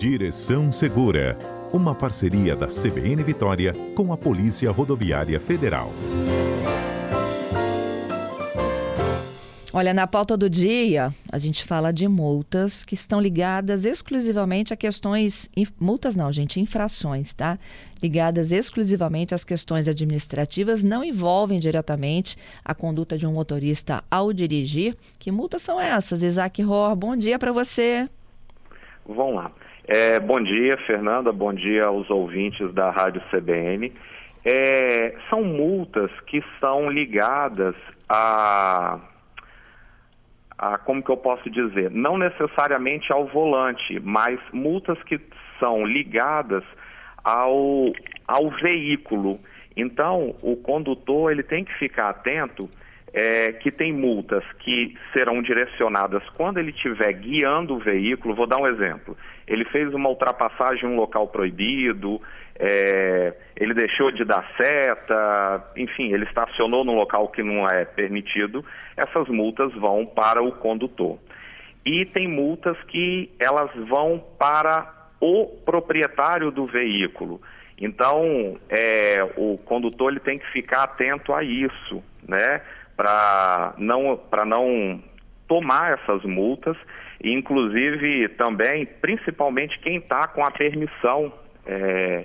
Direção Segura, uma parceria da CBN Vitória com a Polícia Rodoviária Federal. Olha, na pauta do dia, a gente fala de multas que estão ligadas exclusivamente a questões. Multas não, gente, infrações, tá? Ligadas exclusivamente às questões administrativas, não envolvem diretamente a conduta de um motorista ao dirigir. Que multas são essas? Isaac Ror, bom dia para você. Vamos lá. É, bom dia, Fernanda, bom dia aos ouvintes da Rádio CBN. É, são multas que são ligadas a a, como que eu posso dizer, não necessariamente ao volante, mas multas que são ligadas ao, ao veículo. Então, o condutor ele tem que ficar atento é, que tem multas que serão direcionadas quando ele estiver guiando o veículo. Vou dar um exemplo. Ele fez uma ultrapassagem em um local proibido, é, ele deixou de dar seta, enfim, ele estacionou num local que não é permitido. Essas multas vão para o condutor. E tem multas que elas vão para o proprietário do veículo. Então, é, o condutor ele tem que ficar atento a isso, né? para não, não tomar essas multas, inclusive também, principalmente quem está com a permissão é,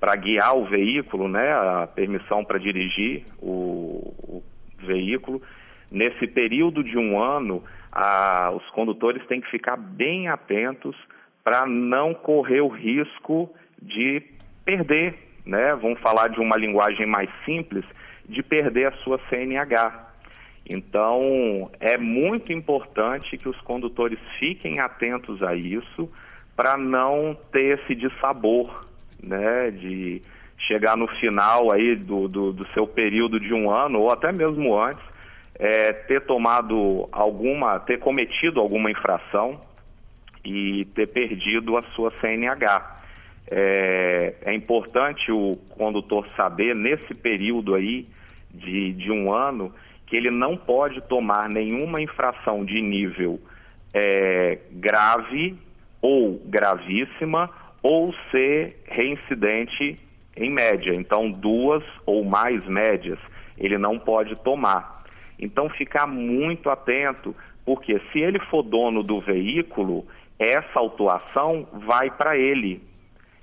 para guiar o veículo, né, a permissão para dirigir o, o, veículo. Nesse período de um ano, a, os condutores têm que ficar bem atentos para não correr o risco de perder, né? Vamos falar de uma linguagem mais simples, de perder a sua CNH. Então, é muito importante que os condutores fiquem atentos a isso para não ter esse dissabor, né, de chegar no final aí do, do, do, seu período de um ano ou até mesmo antes, é, ter tomado alguma, ter cometido alguma infração e ter perdido a sua CNH. É, é importante o condutor saber nesse período aí de, de um ano que ele não pode tomar nenhuma infração de nível é, grave ou gravíssima ou ser reincidente em média. Então, duas ou mais médias ele não pode tomar. Então, ficar muito atento, porque se ele for dono do veículo, essa autuação vai para ele.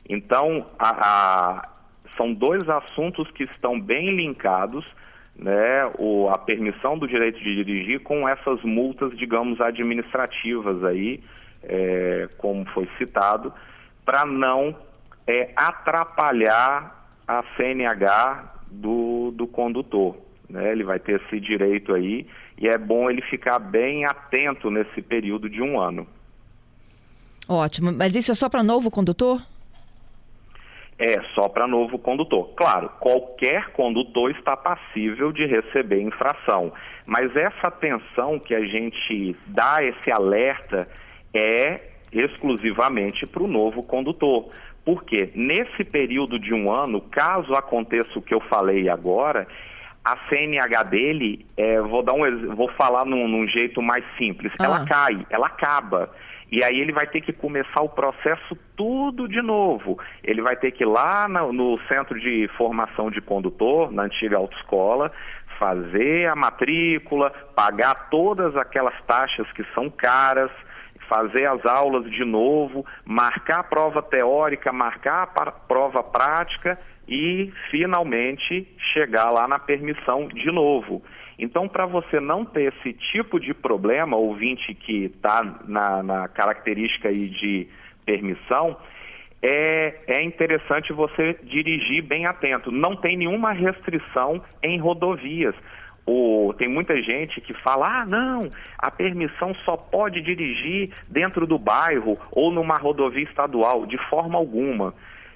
Então, a, a, são dois assuntos que estão bem linkados né, o, a permissão do direito de dirigir com essas multas, digamos, administrativas aí, é, como foi citado, para não é, atrapalhar a CNH do, do condutor. Né? Ele vai ter esse direito aí e é bom ele ficar bem atento nesse período de um ano. Ótimo. Mas isso é só para novo condutor? É só para novo condutor. Claro, qualquer condutor está passível de receber infração, mas essa atenção que a gente dá, esse alerta, é exclusivamente para o novo condutor. Porque nesse período de um ano, caso aconteça o que eu falei agora, a CNH dele, é, vou dar um, vou falar num, num jeito mais simples, ah. ela cai, ela acaba. E aí ele vai ter que começar o processo tudo de novo. Ele vai ter que ir lá no, no centro de formação de condutor, na antiga autoescola, fazer a matrícula, pagar todas aquelas taxas que são caras, fazer as aulas de novo, marcar a prova teórica, marcar a prova prática e finalmente chegar lá na permissão de novo. Então, para você não ter esse tipo de problema, ouvinte que está na, na, característica aí de permissão, é, é interessante você dirigir bem atento. Não tem nenhuma restrição em rodovias. O, tem muita gente que fala: ah, não, a permissão só pode dirigir dentro do bairro ou numa rodovia estadual. De forma alguma.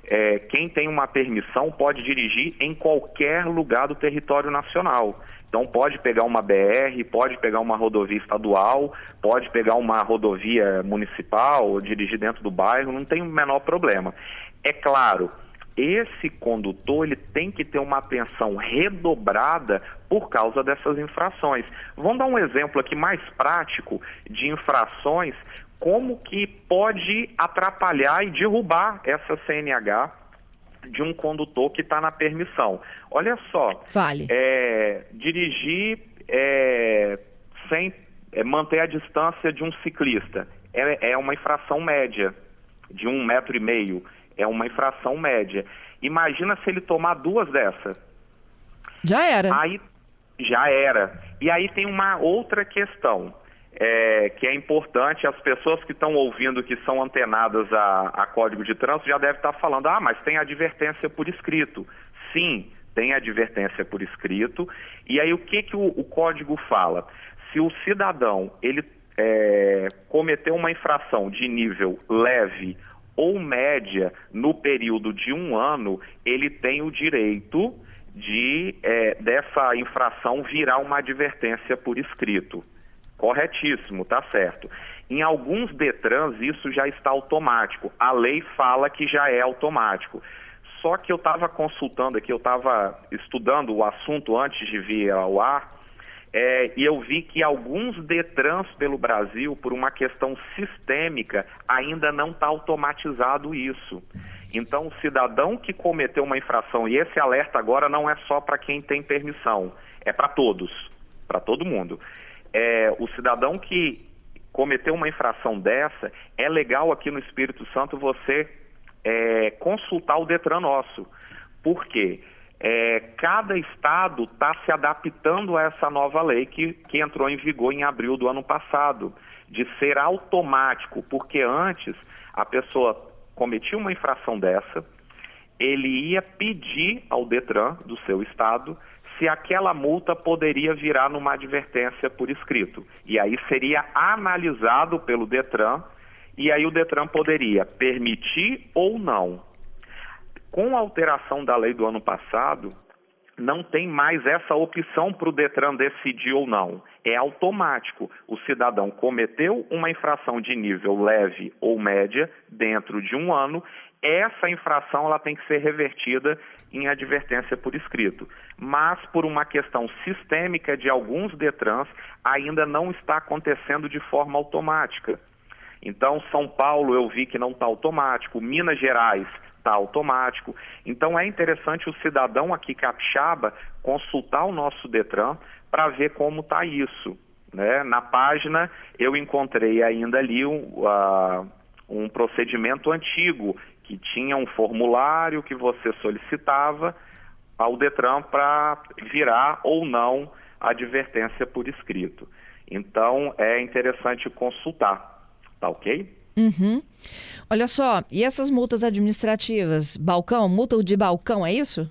É, quem tem uma permissão pode dirigir em qualquer lugar do território nacional. Então pode pegar uma BR, pode pegar uma rodovia estadual, pode pegar uma rodovia municipal, dirigir dentro do bairro, não tem o menor problema. É claro, esse condutor ele tem que ter uma atenção redobrada por causa dessas infrações. Vamos dar um exemplo aqui mais prático de infrações como que pode atrapalhar e derrubar essa CNH de um condutor que está na permissão. Olha só, Fale. É, dirigir é, sem é, manter a distância de um ciclista é, é uma infração média de um metro e meio, é uma infração média. Imagina se ele tomar duas dessas. Já era. Aí já era. E aí tem uma outra questão. É, que é importante, as pessoas que estão ouvindo, que são antenadas a, a código de trânsito, já devem estar falando, ah, mas tem advertência por escrito. Sim, tem advertência por escrito. E aí o que, que o, o código fala? Se o cidadão ele é, cometeu uma infração de nível leve ou média no período de um ano, ele tem o direito de é, dessa infração virar uma advertência por escrito. Corretíssimo, tá certo. Em alguns Detrans isso já está automático. A lei fala que já é automático. Só que eu estava consultando aqui, eu estava estudando o assunto antes de vir ao ar, é, e eu vi que alguns Detrans pelo Brasil, por uma questão sistêmica, ainda não está automatizado isso. Então, o cidadão que cometeu uma infração, e esse alerta agora não é só para quem tem permissão, é para todos, para todo mundo. É, o cidadão que cometeu uma infração dessa, é legal aqui no Espírito Santo você é, consultar o Detran nosso. Por quê? É, cada estado está se adaptando a essa nova lei que, que entrou em vigor em abril do ano passado, de ser automático, porque antes a pessoa cometia uma infração dessa, ele ia pedir ao Detran do seu estado se aquela multa poderia virar numa advertência por escrito. E aí seria analisado pelo Detran e aí o Detran poderia permitir ou não. Com a alteração da lei do ano passado, não tem mais essa opção para o Detran decidir ou não. É automático. O cidadão cometeu uma infração de nível leve ou média dentro de um ano, essa infração ela tem que ser revertida em advertência por escrito. Mas por uma questão sistêmica de alguns Detrans, ainda não está acontecendo de forma automática. Então, São Paulo eu vi que não está automático, Minas Gerais está automático. Então é interessante o cidadão aqui capixaba consultar o nosso Detran para ver como está isso. Né? Na página eu encontrei ainda ali um, uh, um procedimento antigo que tinha um formulário que você solicitava ao Detran para virar ou não a advertência por escrito. Então é interessante consultar, tá ok? Uhum. Olha só, e essas multas administrativas? Balcão, multa de balcão, é isso?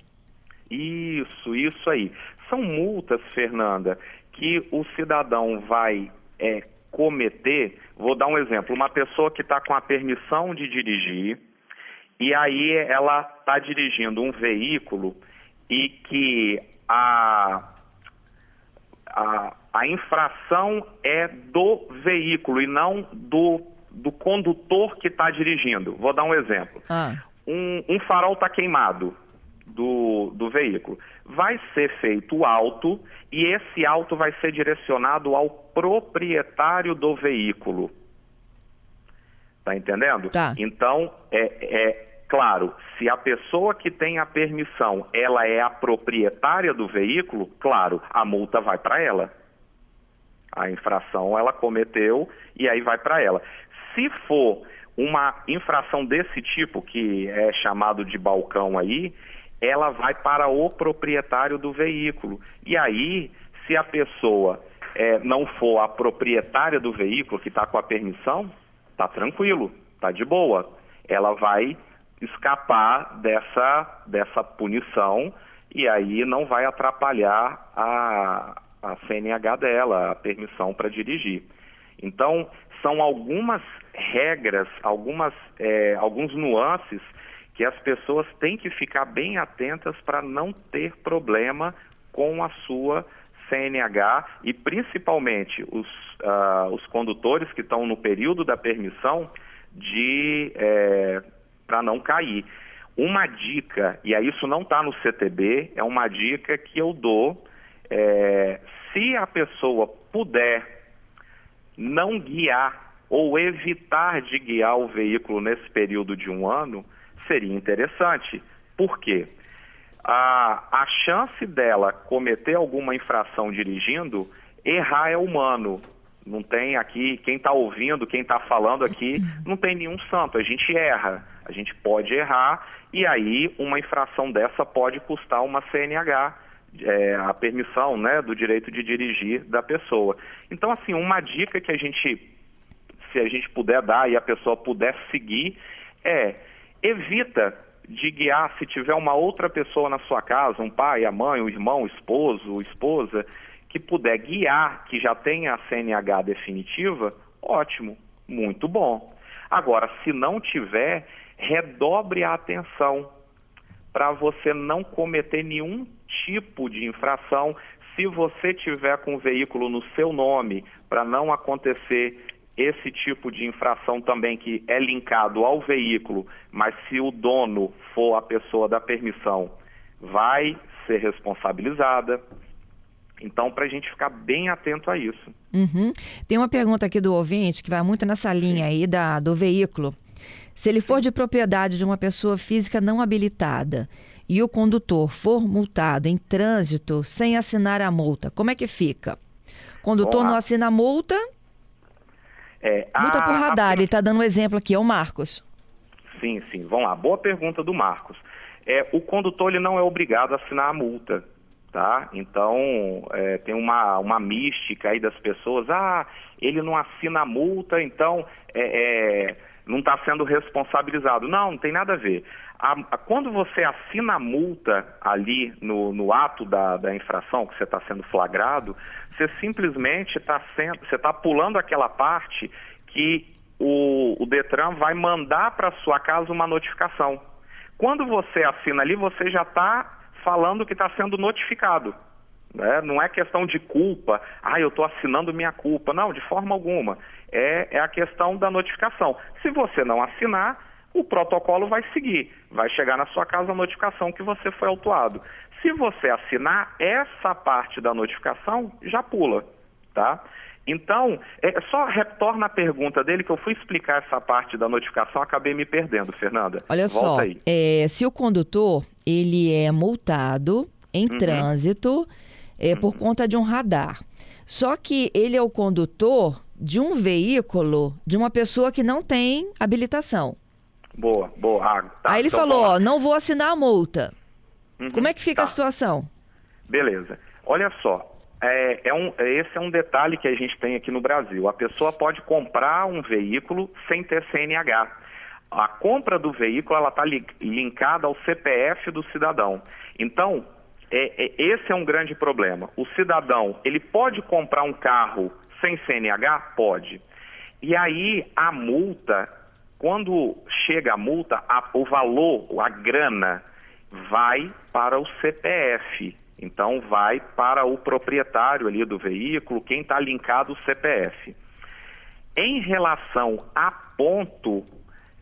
Isso, isso aí. São multas, Fernanda, que o cidadão vai é, cometer. Vou dar um exemplo: uma pessoa que está com a permissão de dirigir, e aí ela está dirigindo um veículo e que a, a, a infração é do veículo e não do do condutor que está dirigindo. Vou dar um exemplo. Ah. Um, um, farol está queimado do, do veículo. Vai ser feito o auto e esse auto vai ser direcionado ao proprietário do veículo. Tá entendendo? Tá. Então, é, é claro, se a pessoa que tem a permissão, ela é a proprietária do veículo, claro, a multa vai para ela. A infração ela cometeu e aí vai para ela. Se for uma infração desse tipo, que é chamado de balcão aí, ela vai para o proprietário do veículo. E aí, se a pessoa é, não for a proprietária do veículo, que está com a permissão, tá tranquilo, tá de boa. Ela vai escapar dessa, dessa punição e aí não vai atrapalhar a, a CNH dela, a permissão para dirigir. Então, são algumas regras, algumas, é, alguns nuances que as pessoas têm que ficar bem atentas para não ter problema com a sua CNH e principalmente os, uh, os condutores que estão no período da permissão de é, para não cair. Uma dica, e isso não está no CTB, é uma dica que eu dou. É, se a pessoa puder não guiar ou evitar de guiar o veículo nesse período de um ano, seria interessante. Por quê? A, a chance dela cometer alguma infração dirigindo, errar é humano. Não tem aqui, quem está ouvindo, quem está falando aqui, não tem nenhum santo. A gente erra, a gente pode errar, e aí uma infração dessa pode custar uma CNH, é, a permissão né, do direito de dirigir da pessoa. Então, assim, uma dica que a gente, se a gente puder dar e a pessoa puder seguir, é evita de guiar se tiver uma outra pessoa na sua casa, um pai, a mãe, o irmão, o esposo, a esposa, que puder guiar, que já tenha a CNH definitiva, ótimo, muito bom. Agora, se não tiver, redobre a atenção para você não cometer nenhum tipo de infração. Se você tiver com o veículo no seu nome, para não acontecer esse tipo de infração também que é linkado ao veículo, mas se o dono for a pessoa da permissão, vai ser responsabilizada. Então, para a gente ficar bem atento a isso. Uhum. Tem uma pergunta aqui do ouvinte que vai muito nessa linha aí da, do veículo. Se ele for de propriedade de uma pessoa física não habilitada e o condutor for multado em trânsito sem assinar a multa, como é que fica? O condutor Olá. não assina a multa, é, multa a, por radar, a... ele está dando um exemplo aqui, é o Marcos. Sim, sim, vamos lá, boa pergunta do Marcos. É, o condutor ele não é obrigado a assinar a multa, tá? Então, é, tem uma, uma mística aí das pessoas, ah, ele não assina a multa, então é, é não está sendo responsabilizado. Não, não tem nada a ver. A, a, quando você assina a multa ali no, no ato da, da infração que você está sendo flagrado, você simplesmente está você está pulando aquela parte que o, o Detran vai mandar para sua casa uma notificação. Quando você assina ali, você já está falando que está sendo notificado. Né? Não é questão de culpa, ah, eu estou assinando minha culpa. Não, de forma alguma. É, é a questão da notificação. Se você não assinar, o protocolo vai seguir. Vai chegar na sua casa a notificação que você foi autuado. Se você assinar, essa parte da notificação já pula, tá? Então, é, só retorna a pergunta dele que eu fui explicar essa parte da notificação, acabei me perdendo, Fernanda. Olha Volta só, é, se o condutor ele é multado em uhum. trânsito é, por conta de um radar. Só que ele é o condutor de um veículo de uma pessoa que não tem habilitação. Boa, boa. Ah, tá, Aí ele então falou, ó, não vou assinar a multa. Uhum, Como é que fica tá. a situação? Beleza. Olha só, é, é um, esse é um detalhe que a gente tem aqui no Brasil. A pessoa pode comprar um veículo sem ter CNH. A compra do veículo ela está li, linkada ao CPF do cidadão. Então, é, é, esse é um grande problema. O cidadão, ele pode comprar um carro sem CNH? Pode. E aí a multa, quando chega a multa, a, o valor, a grana, vai para o CPF. Então vai para o proprietário ali do veículo, quem está linkado o CPF. Em relação a ponto,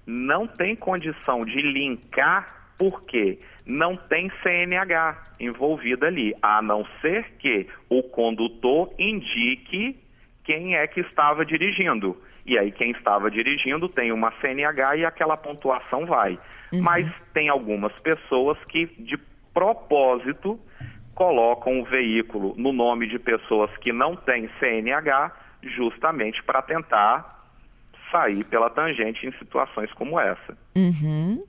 não tem condição de linkar porque não tem CNH envolvida ali, a não ser que o condutor indique quem é que estava dirigindo. E aí quem estava dirigindo tem uma CNH e aquela pontuação vai. Uhum. Mas tem algumas pessoas que de propósito colocam o veículo no nome de pessoas que não têm CNH justamente para tentar sair pela tangente em situações como essa. Uhum.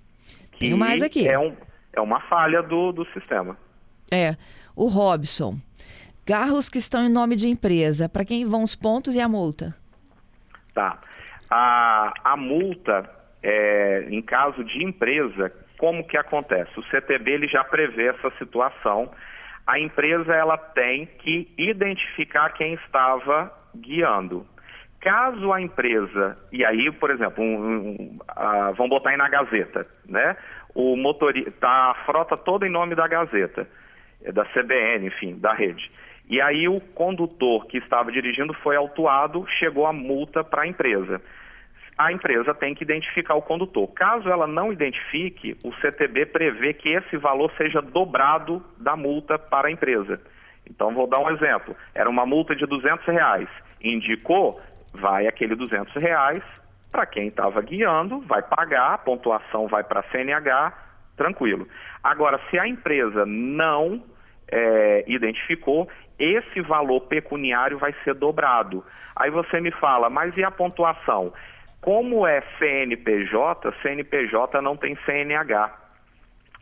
Tenho mais aqui. É, um, é uma falha do, do sistema. É. O Robson. Carros que estão em nome de empresa, para quem vão os pontos e a multa? Tá. A, a multa, é, em caso de empresa, como que acontece? O CTB ele já prevê essa situação. A empresa ela tem que identificar quem estava guiando. Caso a empresa, e aí, por exemplo, um, um, uh, vamos botar aí na Gazeta, né? O motorista, tá a frota toda em nome da Gazeta, é da CBN, enfim, da rede. E aí o condutor que estava dirigindo foi autuado, chegou a multa para a empresa. A empresa tem que identificar o condutor. Caso ela não identifique, o CTB prevê que esse valor seja dobrado da multa para a empresa. Então, vou dar um exemplo. Era uma multa de 200 reais. Indicou, vai aquele 200 reais para quem estava guiando, vai pagar, a pontuação vai para a CNH, tranquilo. Agora, se a empresa não é, identificou, esse valor pecuniário vai ser dobrado. Aí você me fala, mas e a pontuação? Como é CNPJ, CNPJ não tem CNH.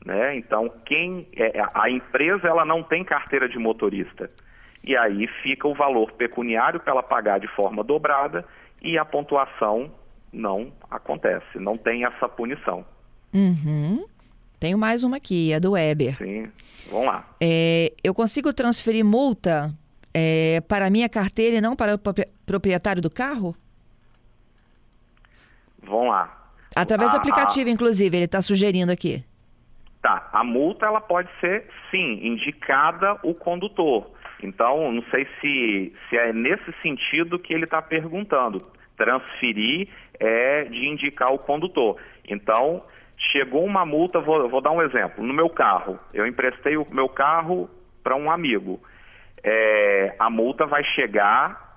Né? Então, quem é, a empresa ela não tem carteira de motorista. E aí fica o valor pecuniário para ela pagar de forma dobrada e a pontuação não acontece, não tem essa punição. Uhum. Tenho mais uma aqui, a do Weber. Sim, vamos lá. É, eu consigo transferir multa é, para a minha carteira e não para o proprietário do carro? Vamos lá. Através a, do aplicativo, a... inclusive, ele está sugerindo aqui. Tá, a multa ela pode ser, sim, indicada o condutor. Então, não sei se, se é nesse sentido que ele está perguntando. Transferir é de indicar o condutor. Então, chegou uma multa, vou, vou dar um exemplo. No meu carro, eu emprestei o meu carro para um amigo. É, a multa vai chegar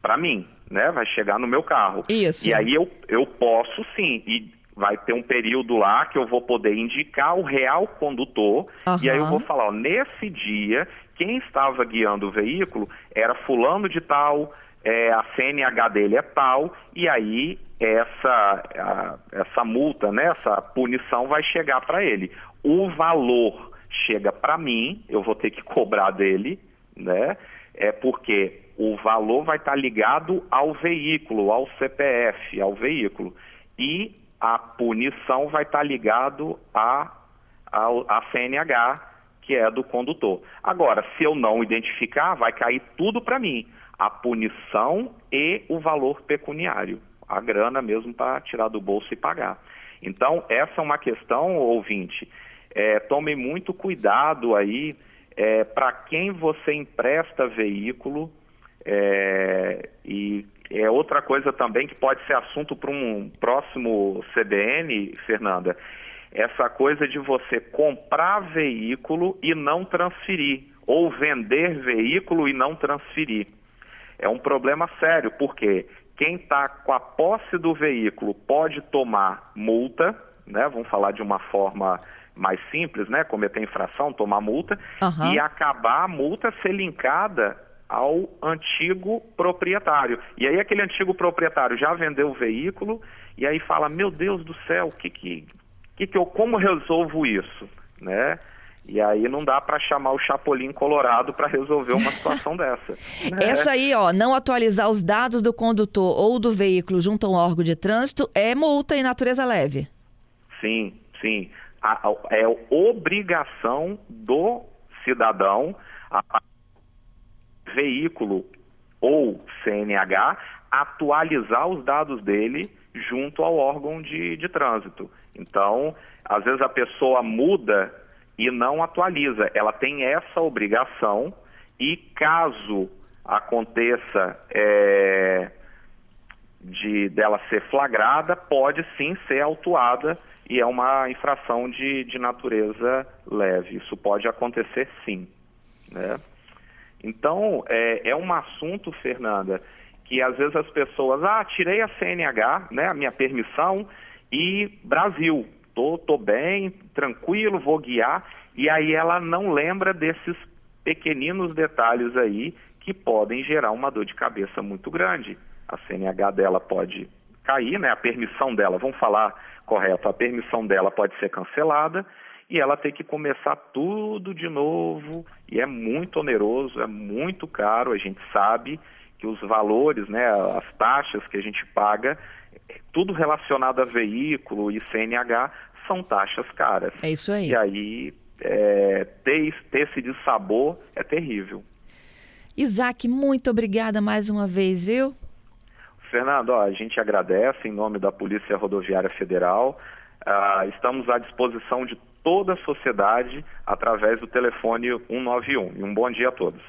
para mim, né? Vai chegar no meu carro. Isso. E aí eu, eu posso sim. E vai ter um período lá que eu vou poder indicar o real condutor. Uhum. E aí eu vou falar, ó, nesse dia, quem estava guiando o veículo era fulano de tal, é, a CNH dele é tal, e aí essa, a, essa multa, né, essa punição vai chegar para ele. O valor chega para mim, eu vou ter que cobrar dele, né? É porque o valor vai estar tá ligado ao veículo, ao CPF, ao veículo. E a punição vai estar tá ligado a, a, a CNH, que é do condutor. Agora, se eu não identificar, vai cair tudo para mim a punição e o valor pecuniário, a grana mesmo para tirar do bolso e pagar. Então, essa é uma questão, ouvinte. É, tome muito cuidado aí é, para quem você empresta veículo. É, e é outra coisa também que pode ser assunto para um próximo CBN, Fernanda. Essa coisa de você comprar veículo e não transferir, ou vender veículo e não transferir é um problema sério, porque quem está com a posse do veículo pode tomar multa, né? Vamos falar de uma forma mais simples, né? Cometer infração, tomar multa uhum. e acabar a multa ser linkada ao antigo proprietário. E aí aquele antigo proprietário já vendeu o veículo e aí fala: "Meu Deus do céu, que que que, que eu como resolvo isso?", né? E aí não dá para chamar o Chapolin Colorado para resolver uma situação dessa. Né? Essa aí, ó, não atualizar os dados do condutor ou do veículo junto a um órgão de trânsito é multa em natureza leve. Sim, sim. A, a, é obrigação do cidadão, a, veículo ou CNH, atualizar os dados dele junto ao órgão de, de trânsito. Então, às vezes a pessoa muda e não atualiza. Ela tem essa obrigação e caso aconteça é, de dela ser flagrada, pode sim ser autuada e é uma infração de, de natureza leve. Isso pode acontecer sim. Né? Então, é, é um assunto, Fernanda, que às vezes as pessoas, ah, tirei a CNH, né, a minha permissão, e Brasil, tô, tô bem, tranquilo, vou guiar, e aí ela não lembra desses pequeninos detalhes aí que podem gerar uma dor de cabeça muito grande. A CNH dela pode cair, né? A permissão dela, vamos falar correto, a permissão dela pode ser cancelada e ela tem que começar tudo de novo e é muito oneroso, é muito caro, a gente sabe que os valores, né, as taxas que a gente paga tudo relacionado a veículo e CNH são taxas caras. É isso aí. E aí é, ter, ter esse dissabor é terrível. Isaac, muito obrigada mais uma vez, viu? Fernando, ó, a gente agradece em nome da Polícia Rodoviária Federal. Uh, estamos à disposição de toda a sociedade através do telefone 191. E um bom dia a todos.